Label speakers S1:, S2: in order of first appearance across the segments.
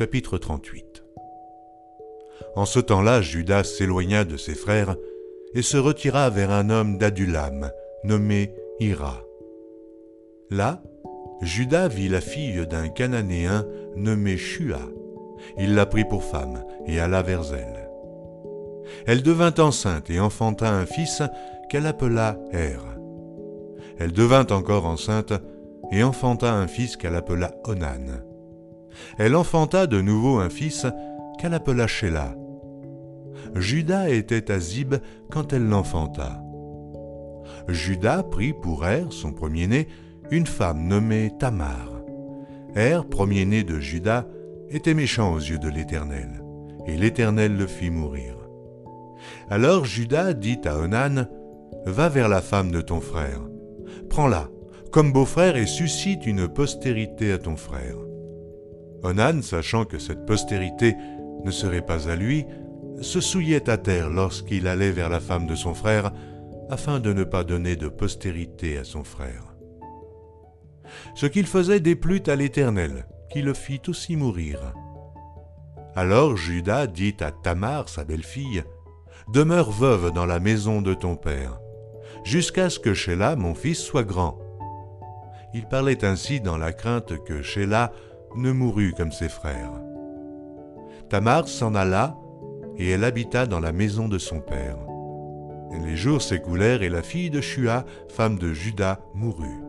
S1: Chapitre 38. En ce temps-là, Judas s'éloigna de ses frères et se retira vers un homme d'Adulam, nommé Ira. Là, Judas vit la fille d'un Cananéen nommé Shua. Il la prit pour femme et alla vers elle. Elle devint enceinte et enfanta un fils qu'elle appela Er. Elle devint encore enceinte et enfanta un fils qu'elle appela Onan. Elle enfanta de nouveau un fils qu'elle appela Sheila. Judas était à Zib quand elle l'enfanta. Judas prit pour Er, son premier-né, une femme nommée Tamar. Er, premier-né de Judas, était méchant aux yeux de l'Éternel, et l'Éternel le fit mourir. Alors Judas dit à Onan, Va vers la femme de ton frère, prends-la comme beau-frère et suscite une postérité à ton frère. Onan, sachant que cette postérité ne serait pas à lui, se souillait à terre lorsqu'il allait vers la femme de son frère, afin de ne pas donner de postérité à son frère. Ce qu'il faisait déplut à l'Éternel, qui le fit aussi mourir. Alors Judas dit à Tamar, sa belle-fille, Demeure veuve dans la maison de ton père, jusqu'à ce que Sheila, mon fils, soit grand. Il parlait ainsi dans la crainte que Sheila ne mourût comme ses frères. Tamar s'en alla, et elle habita dans la maison de son père. Les jours s'écoulèrent et la fille de Shua, femme de Judas, mourut.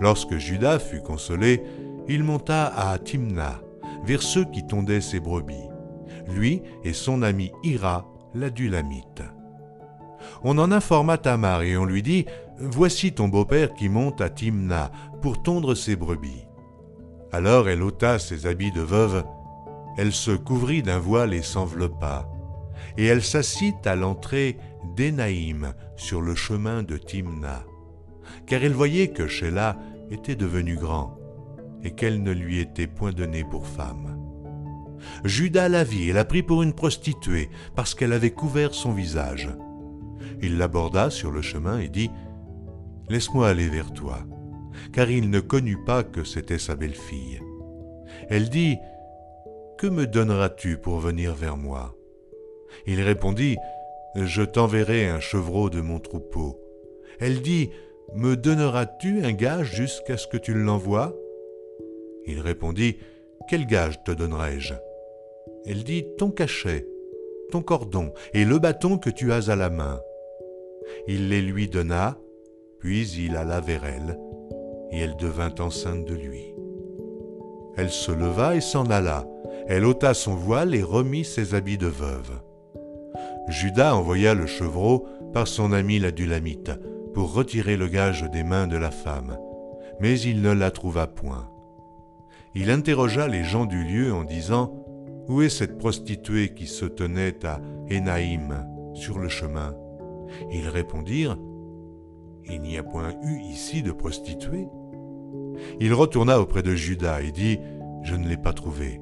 S1: Lorsque Judas fut consolé, il monta à Timna, vers ceux qui tondaient ses brebis, lui et son ami Ira, l'adulamite. On en informa Tamar et on lui dit Voici ton beau-père qui monte à Timna pour tondre ses brebis. Alors elle ôta ses habits de veuve, elle se couvrit d'un voile et s'enveloppa, et elle s'assit à l'entrée d'Enaïm sur le chemin de Timna, car elle voyait que Sheila était devenu grand et qu'elle ne lui était point donnée pour femme. Judas la vit et la prit pour une prostituée parce qu'elle avait couvert son visage. Il l'aborda sur le chemin et dit Laisse-moi aller vers toi, car il ne connut pas que c'était sa belle-fille. Elle dit Que me donneras-tu pour venir vers moi? Il répondit Je t'enverrai un chevreau de mon troupeau. Elle dit me donneras-tu un gage jusqu'à ce que tu l'envoies? Il répondit, Quel gage te donnerai-je? Elle dit, Ton cachet, ton cordon et le bâton que tu as à la main. Il les lui donna, puis il alla vers elle, et elle devint enceinte de lui. Elle se leva et s'en alla. Elle ôta son voile et remit ses habits de veuve. Judas envoya le chevreau par son ami l'adulamite, pour retirer le gage des mains de la femme, mais il ne la trouva point. Il interrogea les gens du lieu en disant Où est cette prostituée qui se tenait à Énaïm sur le chemin? Ils répondirent Il n'y a point eu ici de prostituée. Il retourna auprès de Judas et dit Je ne l'ai pas trouvée.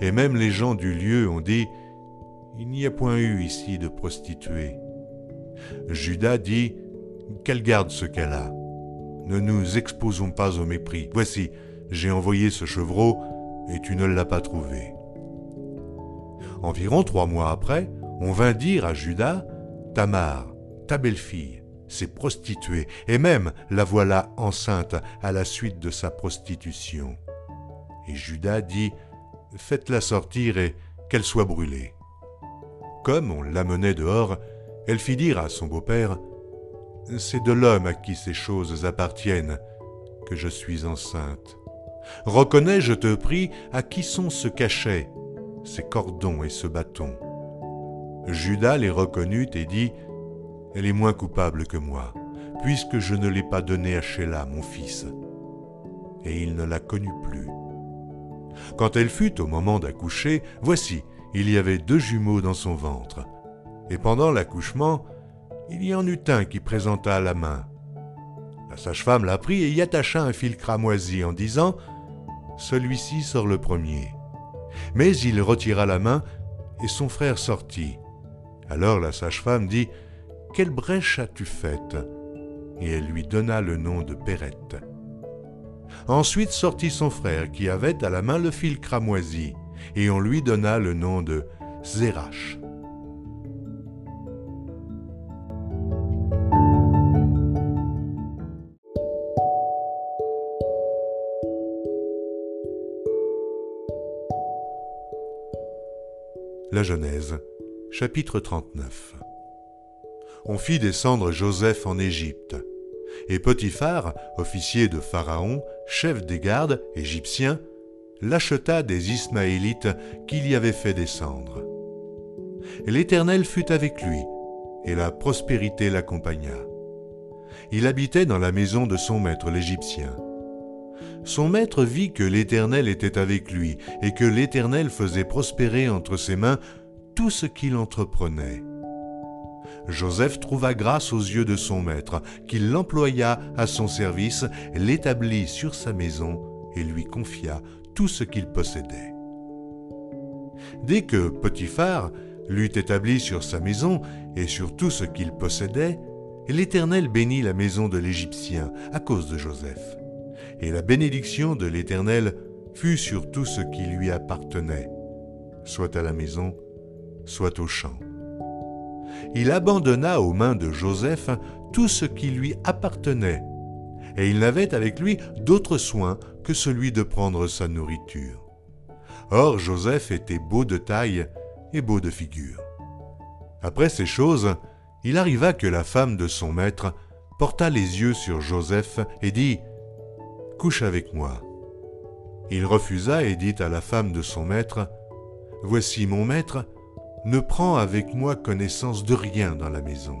S1: Et même les gens du lieu ont dit Il n'y a point eu ici de prostituée. Judas dit qu'elle garde ce qu'elle a. Ne nous exposons pas au mépris. Voici, j'ai envoyé ce chevreau et tu ne l'as pas trouvé. Environ trois mois après, on vint dire à Judas, Tamar, ta belle-fille, s'est prostituée, et même la voilà enceinte à la suite de sa prostitution. Et Judas dit, Faites-la sortir et qu'elle soit brûlée. Comme on l'amenait dehors, elle fit dire à son beau-père, c'est de l'homme à qui ces choses appartiennent que je suis enceinte. Reconnais, je te prie, à qui sont ce cachet, ces cordons et ce bâton. Judas les reconnut et dit, Elle est moins coupable que moi, puisque je ne l'ai pas donnée à Sheila, mon fils. Et il ne la connut plus. Quand elle fut au moment d'accoucher, voici, il y avait deux jumeaux dans son ventre. Et pendant l'accouchement, il y en eut un qui présenta la main. La sage-femme la prit et y attacha un fil cramoisi en disant Celui-ci sort le premier. Mais il retira la main et son frère sortit. Alors la sage-femme dit Quelle brèche as-tu faite? Et elle lui donna le nom de Pérette. Ensuite sortit son frère qui avait à la main le fil cramoisi, et on lui donna le nom de Zérach. La Genèse, chapitre 39 On fit descendre Joseph en Égypte. Et Potiphar, officier de Pharaon, chef des gardes égyptiens, l'acheta des Ismaélites qu'il y avait fait descendre. L'Éternel fut avec lui, et la prospérité l'accompagna. Il habitait dans la maison de son maître l'Égyptien. Son maître vit que l'Éternel était avec lui et que l'Éternel faisait prospérer entre ses mains tout ce qu'il entreprenait. Joseph trouva grâce aux yeux de son maître, qu'il l'employa à son service, l'établit sur sa maison et lui confia tout ce qu'il possédait. Dès que Potiphar l'eut établi sur sa maison et sur tout ce qu'il possédait, l'Éternel bénit la maison de l'Égyptien à cause de Joseph et la bénédiction de l'Éternel fut sur tout ce qui lui appartenait, soit à la maison, soit au champ. Il abandonna aux mains de Joseph tout ce qui lui appartenait, et il n'avait avec lui d'autre soin que celui de prendre sa nourriture. Or Joseph était beau de taille et beau de figure. Après ces choses, il arriva que la femme de son maître porta les yeux sur Joseph et dit Couche avec moi. Il refusa et dit à la femme de son maître, Voici mon maître, ne prends avec moi connaissance de rien dans la maison.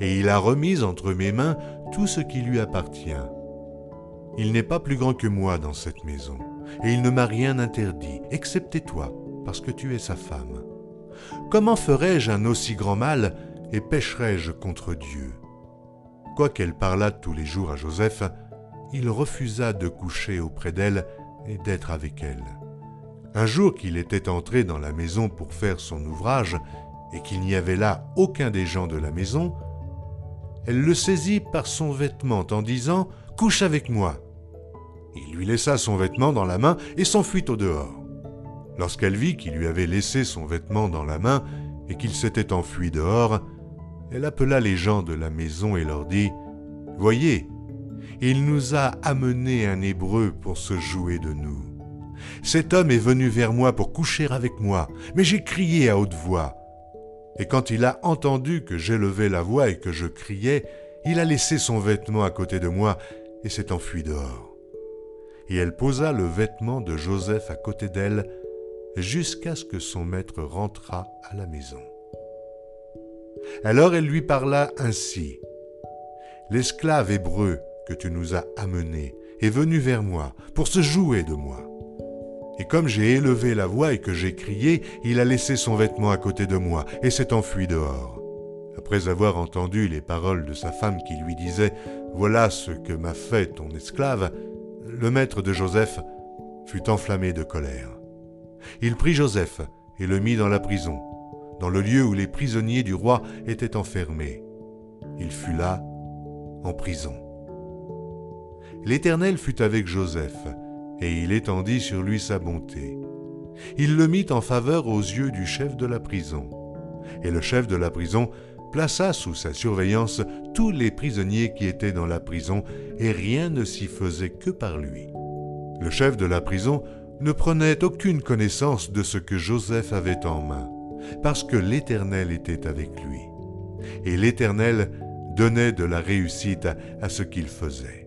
S1: Et il a remis entre mes mains tout ce qui lui appartient. Il n'est pas plus grand que moi dans cette maison, et il ne m'a rien interdit, excepté toi, parce que tu es sa femme. Comment ferais-je un aussi grand mal et pécherais-je contre Dieu? Quoiqu'elle parlât tous les jours à Joseph, il refusa de coucher auprès d'elle et d'être avec elle. Un jour qu'il était entré dans la maison pour faire son ouvrage, et qu'il n'y avait là aucun des gens de la maison, elle le saisit par son vêtement en disant ⁇ Couche avec moi !⁇ Il lui laissa son vêtement dans la main et s'enfuit au dehors. Lorsqu'elle vit qu'il lui avait laissé son vêtement dans la main et qu'il s'était enfui dehors, elle appela les gens de la maison et leur dit ⁇ Voyez, il nous a amené un Hébreu pour se jouer de nous. Cet homme est venu vers moi pour coucher avec moi, mais j'ai crié à haute voix. Et quand il a entendu que j'élevais la voix et que je criais, il a laissé son vêtement à côté de moi et s'est enfui dehors. Et elle posa le vêtement de Joseph à côté d'elle jusqu'à ce que son maître rentrât à la maison. Alors elle lui parla ainsi. L'esclave hébreu que tu nous as amené est venu vers moi pour se jouer de moi. Et comme j'ai élevé la voix et que j'ai crié, il a laissé son vêtement à côté de moi et s'est enfui dehors. Après avoir entendu les paroles de sa femme qui lui disait Voilà ce que m'a fait ton esclave, le maître de Joseph fut enflammé de colère. Il prit Joseph et le mit dans la prison, dans le lieu où les prisonniers du roi étaient enfermés. Il fut là, en prison. L'Éternel fut avec Joseph, et il étendit sur lui sa bonté. Il le mit en faveur aux yeux du chef de la prison. Et le chef de la prison plaça sous sa surveillance tous les prisonniers qui étaient dans la prison, et rien ne s'y faisait que par lui. Le chef de la prison ne prenait aucune connaissance de ce que Joseph avait en main, parce que l'Éternel était avec lui. Et l'Éternel donnait de la réussite à ce qu'il faisait.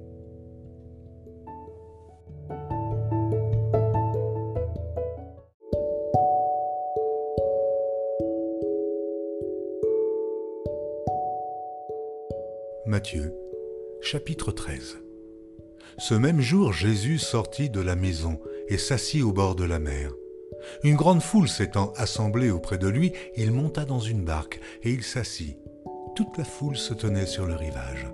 S1: Matthieu, chapitre 13 Ce même jour, Jésus sortit de la maison et s'assit au bord de la mer. Une grande foule s'étant assemblée auprès de lui, il monta dans une barque et il s'assit. Toute la foule se tenait sur le rivage.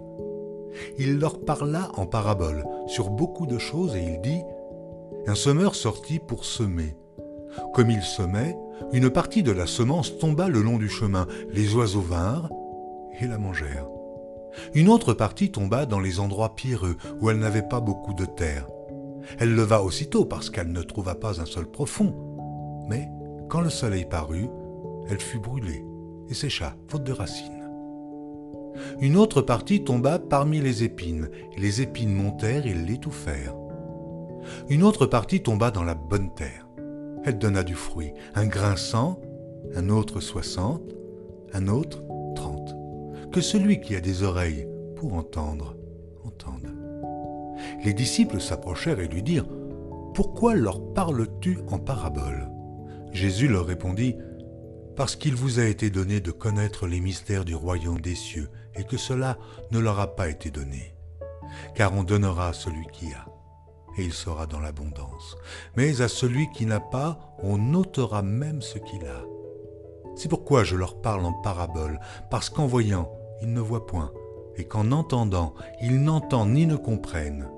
S1: Il leur parla en parabole sur beaucoup de choses et il dit Un semeur sortit pour semer. Comme il semait, une partie de la semence tomba le long du chemin. Les oiseaux vinrent et la mangèrent. Une autre partie tomba dans les endroits pierreux où elle n'avait pas beaucoup de terre. Elle leva aussitôt parce qu'elle ne trouva pas un sol profond. Mais quand le soleil parut, elle fut brûlée et sécha, faute de racines. Une autre partie tomba parmi les épines, et les épines montèrent et l'étouffèrent. Une autre partie tomba dans la bonne terre. Elle donna du fruit, un grain cent, un autre soixante, un autre. Que celui qui a des oreilles pour entendre, entende. Les disciples s'approchèrent et lui dirent, Pourquoi leur parles-tu en parabole? Jésus leur répondit, Parce qu'il vous a été donné de connaître les mystères du royaume des cieux, et que cela ne leur a pas été donné. Car on donnera à celui qui a, et il sera dans l'abondance. Mais à celui qui n'a pas, on ôtera même ce qu'il a. C'est pourquoi je leur parle en parabole, parce qu'en voyant, ne voient point, et qu'en entendant, ils n'entendent ni ne comprennent.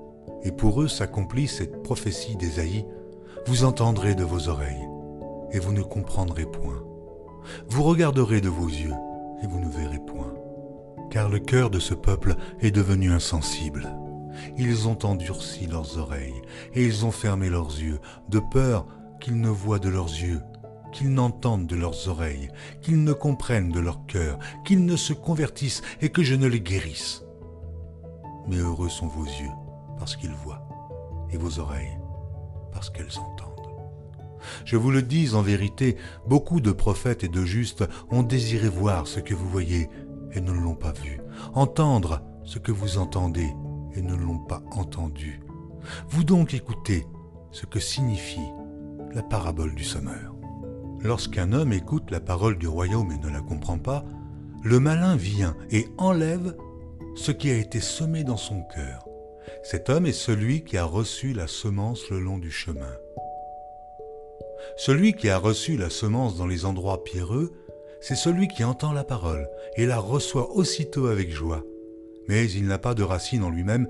S1: Et pour eux s'accomplit cette prophétie d'Ésaïe, vous entendrez de vos oreilles, et vous ne comprendrez point. Vous regarderez de vos yeux, et vous ne verrez point. Car le cœur de ce peuple est devenu insensible. Ils ont endurci leurs oreilles, et ils ont fermé leurs yeux, de peur qu'ils ne voient de leurs yeux, qu'ils n'entendent de leurs oreilles, qu'ils ne comprennent de leur cœur, qu'ils ne se convertissent et que je ne les guérisse. Mais heureux sont vos yeux, parce qu'ils voient, et vos oreilles, parce qu'elles entendent. Je vous le dis en vérité, beaucoup de prophètes et de justes ont désiré voir ce que vous voyez et ne l'ont pas vu, entendre ce que vous entendez et ne l'ont pas entendu. Vous donc écoutez ce que signifie la parabole du sommeur. Lorsqu'un homme écoute la parole du royaume et ne la comprend pas, le malin vient et enlève ce qui a été semé dans son cœur. Cet homme est celui qui a reçu la semence le long du chemin. Celui qui a reçu la semence dans les endroits pierreux, c'est celui qui entend la parole et la reçoit aussitôt avec joie. Mais il n'a pas de racine en lui-même,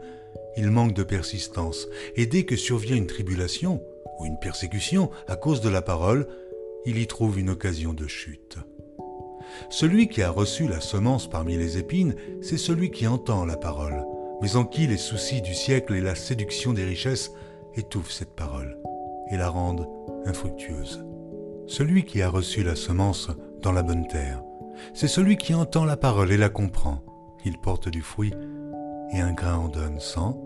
S1: il manque de persistance, et dès que survient une tribulation ou une persécution à cause de la parole, il y trouve une occasion de chute. Celui qui a reçu la semence parmi les épines, c'est celui qui entend la parole, mais en qui les soucis du siècle et la séduction des richesses étouffent cette parole et la rendent infructueuse. Celui qui a reçu la semence dans la bonne terre, c'est celui qui entend la parole et la comprend. Il porte du fruit, et un grain en donne cent,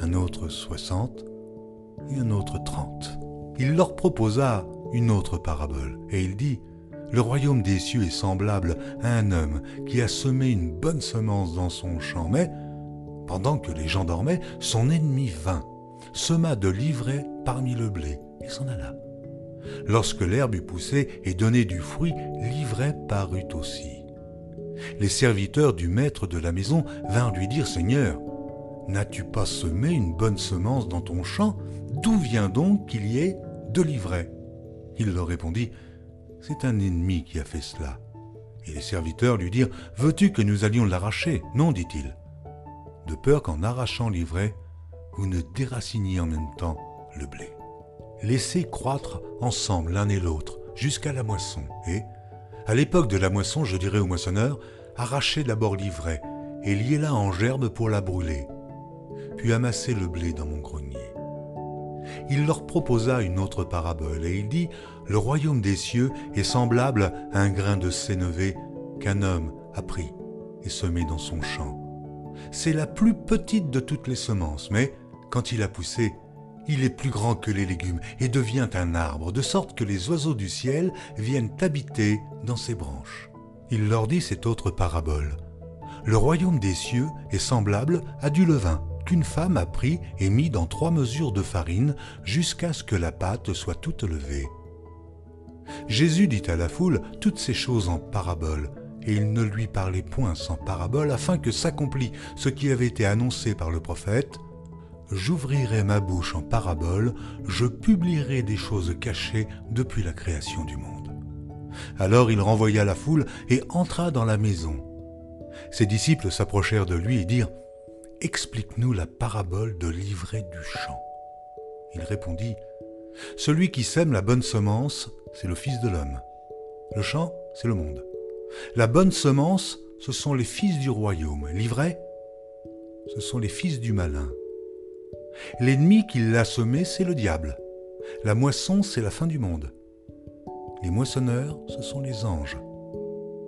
S1: un autre soixante, et un autre trente. Il leur proposa une autre parabole, et il dit, Le royaume des cieux est semblable à un homme qui a semé une bonne semence dans son champ, mais, pendant que les gens dormaient, son ennemi vint, sema de l'ivraie parmi le blé, et s'en alla. Lorsque l'herbe eut poussé et donné du fruit, l'ivraie parut aussi. Les serviteurs du maître de la maison vinrent lui dire, Seigneur, n'as-tu pas semé une bonne semence dans ton champ? D'où vient donc qu'il y ait de l'ivraie il leur répondit, C'est un ennemi qui a fait cela. Et les serviteurs lui dirent, Veux-tu que nous allions l'arracher? Non, dit-il. De peur qu'en arrachant l'ivraie, vous ne déraciniez en même temps le blé. Laissez croître ensemble l'un et l'autre jusqu'à la moisson. Et, à l'époque de la moisson, je dirais au moissonneur, arrachez d'abord l'ivraie et liez-la en gerbe pour la brûler, puis amassez le blé dans mon grenier il leur proposa une autre parabole, et il dit, Le royaume des cieux est semblable à un grain de sénévé qu'un homme a pris et semé dans son champ. C'est la plus petite de toutes les semences, mais quand il a poussé, il est plus grand que les légumes et devient un arbre, de sorte que les oiseaux du ciel viennent habiter dans ses branches. Il leur dit cette autre parabole. Le royaume des cieux est semblable à du levain qu'une femme a pris et mis dans trois mesures de farine jusqu'à ce que la pâte soit toute levée. Jésus dit à la foule toutes ces choses en parabole, et il ne lui parlait point sans parabole afin que s'accomplît ce qui avait été annoncé par le prophète. J'ouvrirai ma bouche en parabole, je publierai des choses cachées depuis la création du monde. Alors il renvoya la foule et entra dans la maison. Ses disciples s'approchèrent de lui et dirent Explique-nous la parabole de l'ivraie du champ. Il répondit, Celui qui sème la bonne semence, c'est le Fils de l'homme. Le champ, c'est le monde. La bonne semence ce sont les fils du royaume. L'ivraie, ce sont les fils du malin. L'ennemi qui l'a semé, c'est le diable. La moisson, c'est la fin du monde. Les moissonneurs, ce sont les anges.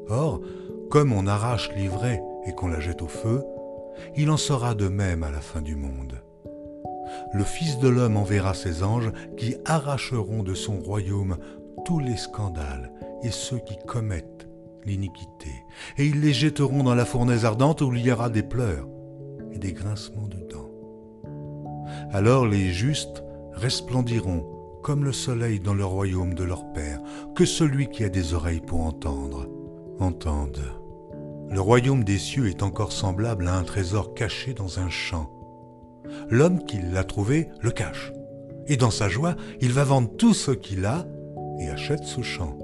S1: Or, comme on arrache l'ivraie et qu'on la jette au feu, il en sera de même à la fin du monde. Le Fils de l'homme enverra ses anges qui arracheront de son royaume tous les scandales et ceux qui commettent l'iniquité, et ils les jetteront dans la fournaise ardente où il y aura des pleurs et des grincements de dents. Alors les justes resplendiront comme le soleil dans le royaume de leur Père, que celui qui a des oreilles pour entendre, entende. Le royaume des cieux est encore semblable à un trésor caché dans un champ. L'homme qui l'a trouvé le cache, et dans sa joie, il va vendre tout ce qu'il a et achète ce champ.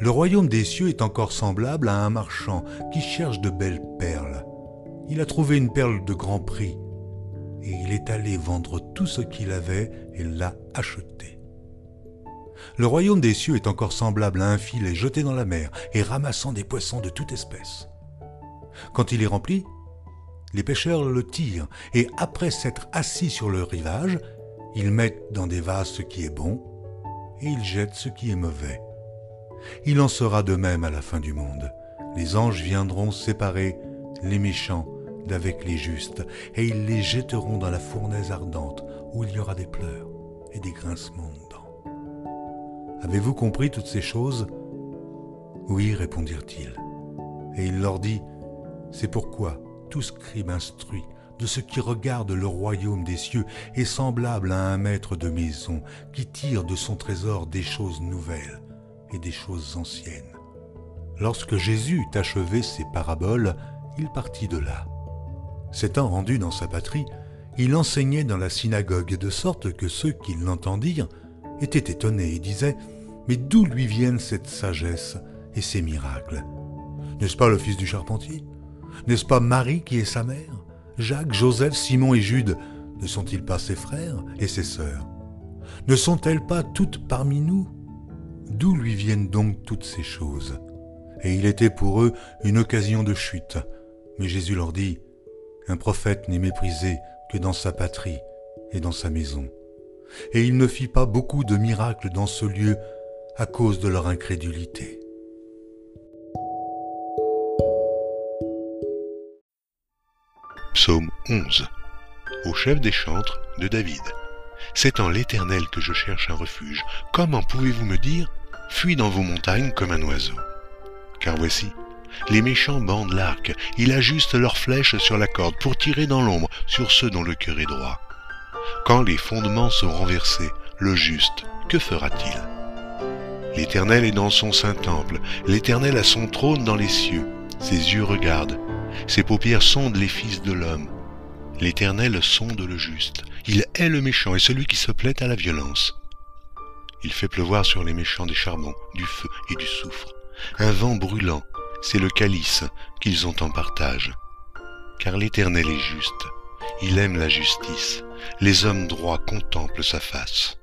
S1: Le royaume des cieux est encore semblable à un marchand qui cherche de belles perles. Il a trouvé une perle de grand prix, et il est allé vendre tout ce qu'il avait et l'a acheté. Le royaume des cieux est encore semblable à un filet jeté dans la mer et ramassant des poissons de toute espèce. Quand il est rempli, les pêcheurs le tirent et après s'être assis sur le rivage, ils mettent dans des vases ce qui est bon et ils jettent ce qui est mauvais. Il en sera de même à la fin du monde. Les anges viendront séparer les méchants d'avec les justes, et ils les jetteront dans la fournaise ardente, où il y aura des pleurs et des grincements de dents. Avez-vous compris toutes ces choses? Oui, répondirent-ils. Et il leur dit, C'est pourquoi tout scribe instruit de ce qui regarde le royaume des cieux est semblable à un maître de maison qui tire de son trésor des choses nouvelles et des choses anciennes. Lorsque Jésus eut achevé ses paraboles, il partit de là. S'étant rendu dans sa patrie, il enseignait dans la synagogue de sorte que ceux qui l'entendirent étaient étonnés et disaient Mais d'où lui viennent cette sagesse et ces miracles? N'est-ce pas le fils du charpentier? N'est-ce pas Marie qui est sa mère? Jacques, Joseph, Simon et Jude ne sont-ils pas ses frères et ses sœurs? Ne sont-elles pas toutes parmi nous? D'où lui viennent donc toutes ces choses? Et il était pour eux une occasion de chute. Mais Jésus leur dit, Un prophète n'est méprisé que dans sa patrie et dans sa maison. Et il ne fit pas beaucoup de miracles dans ce lieu à cause de leur incrédulité.
S2: Psaume 11 Au chef des chantres de David. C'est en l'Éternel que je cherche un refuge. Comment pouvez-vous me dire Fuis dans vos montagnes comme un oiseau? Car voici, les méchants bandent l'arc, ils ajustent leurs flèches sur la corde pour tirer dans l'ombre sur ceux dont le cœur est droit. Quand les fondements sont renversés, le juste, que fera-t-il? L'Éternel est dans son saint temple, l'Éternel a son trône dans les cieux, ses yeux regardent, ses paupières sondent les fils de l'homme. L'Éternel sonde le juste, il hait le méchant et celui qui se plaît à la violence. Il fait pleuvoir sur les méchants des charbons, du feu et du soufre. Un vent brûlant, c'est le calice qu'ils ont en partage. Car l'Éternel est juste, il aime la justice, les hommes droits contemplent sa face.